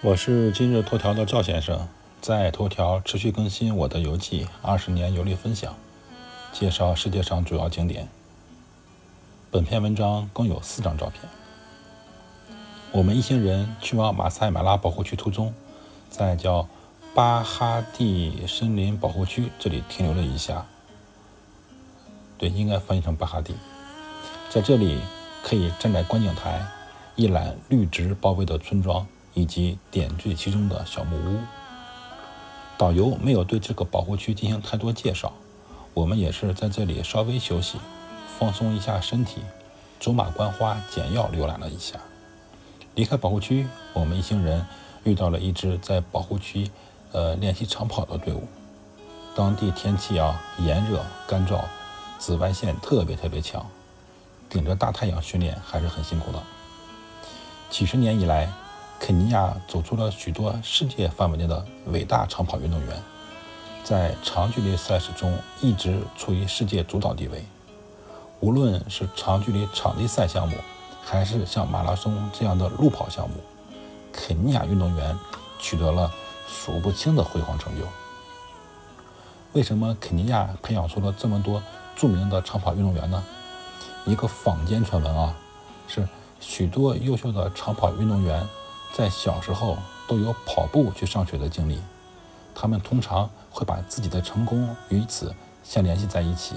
我是今日头条的赵先生，在头条持续更新我的游记，二十年游历分享，介绍世界上主要景点。本篇文章共有四张照片。我们一行人去往马赛马拉保护区途中，在叫巴哈蒂森林保护区这里停留了一下。对，应该翻译成巴哈蒂。在这里可以站在观景台，一览绿植包围的村庄。以及点缀其中的小木屋。导游没有对这个保护区进行太多介绍，我们也是在这里稍微休息，放松一下身体，走马观花，简要浏览了一下。离开保护区，我们一行人遇到了一支在保护区呃练习长跑的队伍。当地天气啊炎热干燥，紫外线特别特别强，顶着大太阳训练还是很辛苦的。几十年以来。肯尼亚走出了许多世界范围内的伟大长跑运动员，在长距离赛事中一直处于世界主导地位。无论是长距离场地赛项目，还是像马拉松这样的路跑项目，肯尼亚运动员取得了数不清的辉煌成就。为什么肯尼亚培养出了这么多著名的长跑运动员呢？一个坊间传闻啊，是许多优秀的长跑运动员。在小时候都有跑步去上学的经历，他们通常会把自己的成功与此相联系在一起。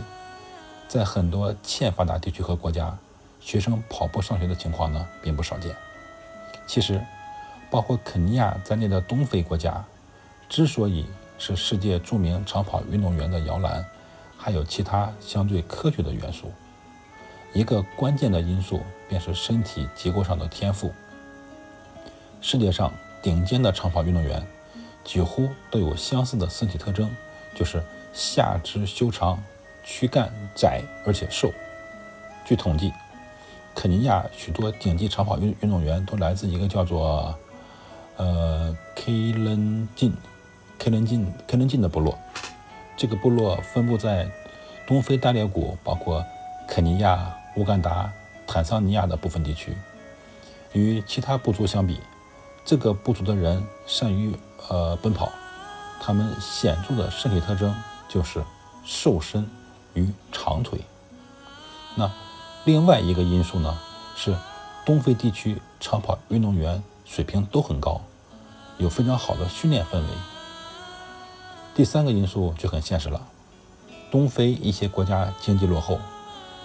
在很多欠发达地区和国家，学生跑步上学的情况呢并不少见。其实，包括肯尼亚在内的东非国家，之所以是世界著名长跑运动员的摇篮，还有其他相对科学的元素。一个关键的因素便是身体结构上的天赋。世界上顶尖的长跑运动员几乎都有相似的身体特征，就是下肢修长、躯干窄而且瘦。据统计，肯尼亚许多顶级长跑运运动员都来自一个叫做呃 Kilenjin”、“Kilenjin”、“Kilenjin” 的部落。这个部落分布在东非大裂谷，包括肯尼亚、乌干达、坦桑尼亚的部分地区。与其他部族相比，这个部族的人善于呃奔跑，他们显著的身体特征就是瘦身与长腿。那另外一个因素呢是东非地区长跑运动员水平都很高，有非常好的训练氛围。第三个因素就很现实了，东非一些国家经济落后，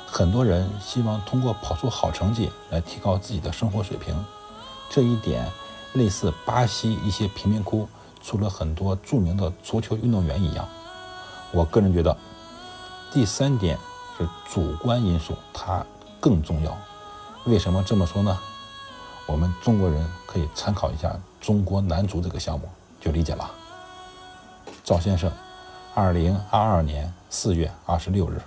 很多人希望通过跑出好成绩来提高自己的生活水平，这一点。类似巴西一些贫民窟出了很多著名的足球运动员一样，我个人觉得，第三点是主观因素，它更重要。为什么这么说呢？我们中国人可以参考一下中国男足这个项目，就理解了。赵先生，二零二二年四月二十六日。